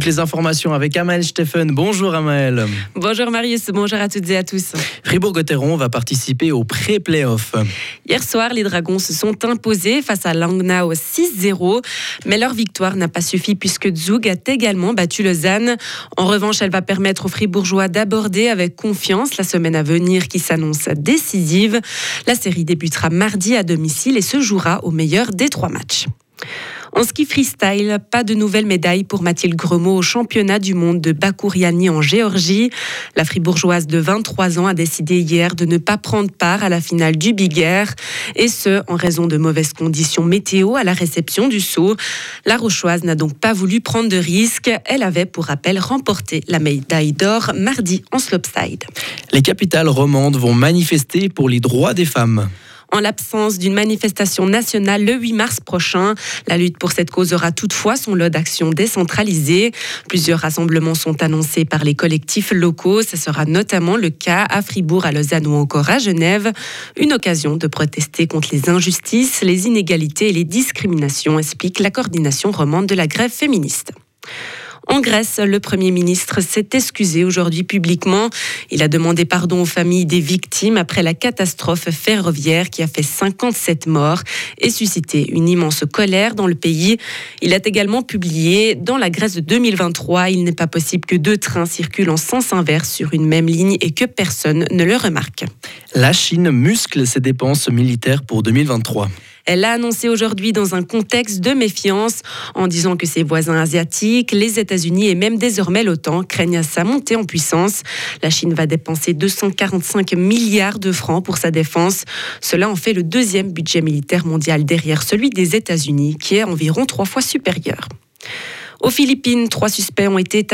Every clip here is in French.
Toutes les informations avec Amael Steffen. Bonjour Amael. Bonjour Marius, bonjour à toutes et à tous. Fribourg-Gotteron va participer au pré-playoff. Hier soir, les Dragons se sont imposés face à Langnau 6-0, mais leur victoire n'a pas suffi puisque Zug a également battu Lausanne. En revanche, elle va permettre aux Fribourgeois d'aborder avec confiance la semaine à venir qui s'annonce décisive. La série débutera mardi à domicile et se jouera au meilleur des trois matchs. En ski freestyle, pas de nouvelle médaille pour Mathilde Gremaud au championnat du monde de Bakouriani en Géorgie. La fribourgeoise de 23 ans a décidé hier de ne pas prendre part à la finale du Big Air, et ce, en raison de mauvaises conditions météo à la réception du saut. La Rochoise n'a donc pas voulu prendre de risques. Elle avait, pour rappel, remporté la médaille d'or mardi en slopestyle. Les capitales romandes vont manifester pour les droits des femmes en l'absence d'une manifestation nationale le 8 mars prochain. La lutte pour cette cause aura toutefois son lot d'actions décentralisées. Plusieurs rassemblements sont annoncés par les collectifs locaux. Ce sera notamment le cas à Fribourg, à Lausanne ou encore à Genève. Une occasion de protester contre les injustices, les inégalités et les discriminations, explique la coordination romande de la grève féministe. En Grèce, le Premier ministre s'est excusé aujourd'hui publiquement. Il a demandé pardon aux familles des victimes après la catastrophe ferroviaire qui a fait 57 morts et suscité une immense colère dans le pays. Il a également publié Dans la Grèce de 2023, il n'est pas possible que deux trains circulent en sens inverse sur une même ligne et que personne ne le remarque. La Chine muscle ses dépenses militaires pour 2023. Elle l'a annoncé aujourd'hui dans un contexte de méfiance en disant que ses voisins asiatiques, les États-Unis et même désormais l'OTAN craignent sa montée en puissance. La Chine va dépenser 245 milliards de francs pour sa défense. Cela en fait le deuxième budget militaire mondial derrière celui des États-Unis qui est environ trois fois supérieur. Aux Philippines, trois suspects ont été,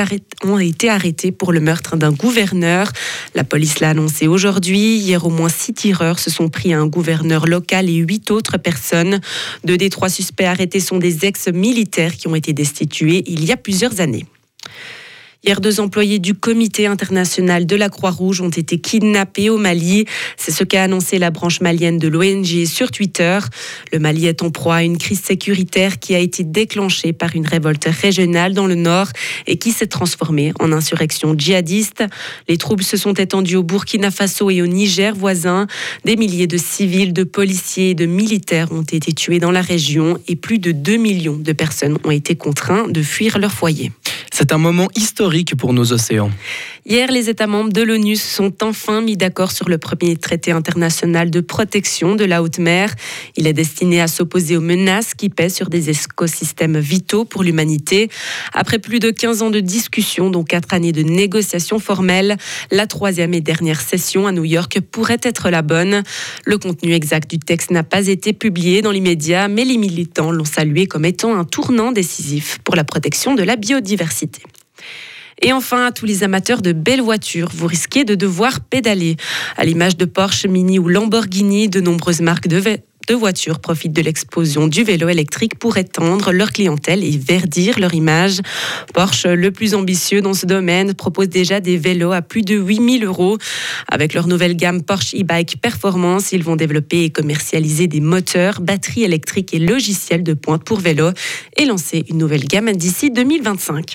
arrêtés, pour le meurtre d'un gouverneur. La police l'a annoncé aujourd'hui. Hier, au moins six tireurs se sont pris à un gouverneur local et huit autres personnes. Deux des trois suspects arrêtés sont des ex-militaires qui ont été destitués il y a plusieurs années. Hier, deux employés du Comité international de la Croix-Rouge ont été kidnappés au Mali. C'est ce qu'a annoncé la branche malienne de l'ONG sur Twitter. Le Mali est en proie à une crise sécuritaire qui a été déclenchée par une révolte régionale dans le nord et qui s'est transformée en insurrection djihadiste. Les troubles se sont étendus au Burkina Faso et au Niger voisin. Des milliers de civils, de policiers et de militaires ont été tués dans la région et plus de 2 millions de personnes ont été contraintes de fuir leur foyer. C'est un moment historique pour nos océans. Hier, les États membres de l'ONU se sont enfin mis d'accord sur le premier traité international de protection de la haute mer. Il est destiné à s'opposer aux menaces qui pèsent sur des écosystèmes vitaux pour l'humanité. Après plus de 15 ans de discussions, dont 4 années de négociations formelles, la troisième et dernière session à New York pourrait être la bonne. Le contenu exact du texte n'a pas été publié dans l'immédiat, mais les militants l'ont salué comme étant un tournant décisif pour la protection de la biodiversité. Et enfin, à tous les amateurs de belles voitures, vous risquez de devoir pédaler. À l'image de Porsche, Mini ou Lamborghini, de nombreuses marques de, voitures profitent de l'explosion du vélo électrique pour étendre leur clientèle et verdir leur image. Porsche, le plus ambitieux dans ce domaine, propose déjà des vélos à plus de 8000 euros. Avec leur nouvelle gamme Porsche e-bike Performance, ils vont développer et commercialiser des moteurs, batteries électriques et logiciels de pointe pour vélo et lancer une nouvelle gamme d'ici 2025.